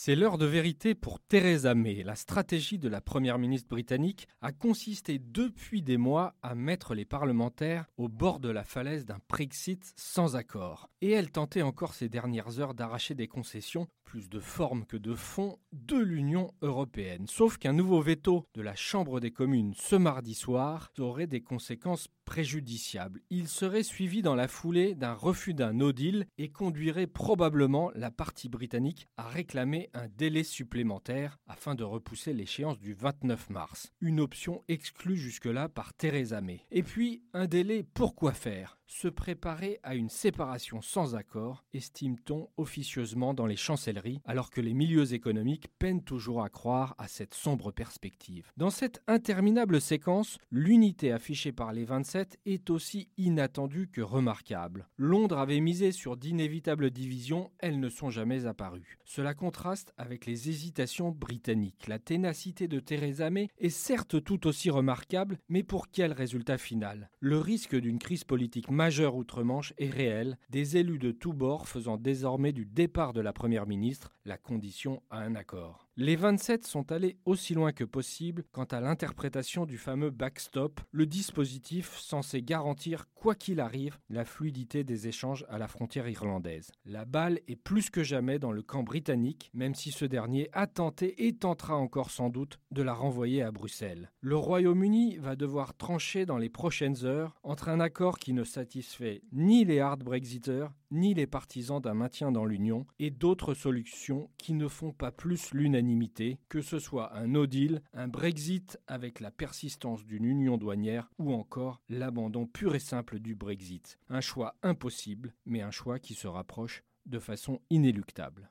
C'est l'heure de vérité pour Theresa May. La stratégie de la première ministre britannique a consisté depuis des mois à mettre les parlementaires au bord de la falaise d'un Brexit sans accord. Et elle tentait encore ces dernières heures d'arracher des concessions, plus de forme que de fond, de l'Union européenne. Sauf qu'un nouveau veto de la Chambre des communes ce mardi soir aurait des conséquences préjudiciables. Il serait suivi dans la foulée d'un refus d'un no deal et conduirait probablement la partie britannique à réclamer un délai supplémentaire afin de repousser l'échéance du 29 mars, une option exclue jusque-là par Theresa May. Et puis, un délai pour quoi faire? Se préparer à une séparation sans accord, estime-t-on officieusement dans les chancelleries, alors que les milieux économiques peinent toujours à croire à cette sombre perspective. Dans cette interminable séquence, l'unité affichée par les 27 est aussi inattendue que remarquable. Londres avait misé sur d'inévitables divisions, elles ne sont jamais apparues. Cela contraste avec les hésitations britanniques. La ténacité de Theresa May est certes tout aussi remarquable, mais pour quel résultat final? Le risque d'une crise politique majeur outre-Manche est réel, des élus de tous bords faisant désormais du départ de la Première ministre la condition à un accord. Les 27 sont allés aussi loin que possible quant à l'interprétation du fameux backstop, le dispositif censé garantir, quoi qu'il arrive, la fluidité des échanges à la frontière irlandaise. La balle est plus que jamais dans le camp britannique, même si ce dernier a tenté et tentera encore sans doute de la renvoyer à Bruxelles. Le Royaume-Uni va devoir trancher dans les prochaines heures entre un accord qui ne satisfait ni les hard Brexiters, ni les partisans d'un maintien dans l'Union, et d'autres solutions qui ne font pas plus l'unanimité, que ce soit un no deal, un Brexit avec la persistance d'une union douanière ou encore l'abandon pur et simple du Brexit. Un choix impossible, mais un choix qui se rapproche de façon inéluctable.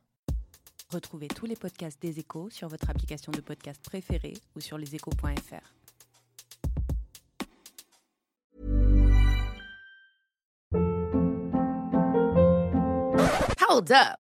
Retrouvez tous les podcasts des échos sur votre application de podcast préférée ou sur leséchos.fr. Hold up.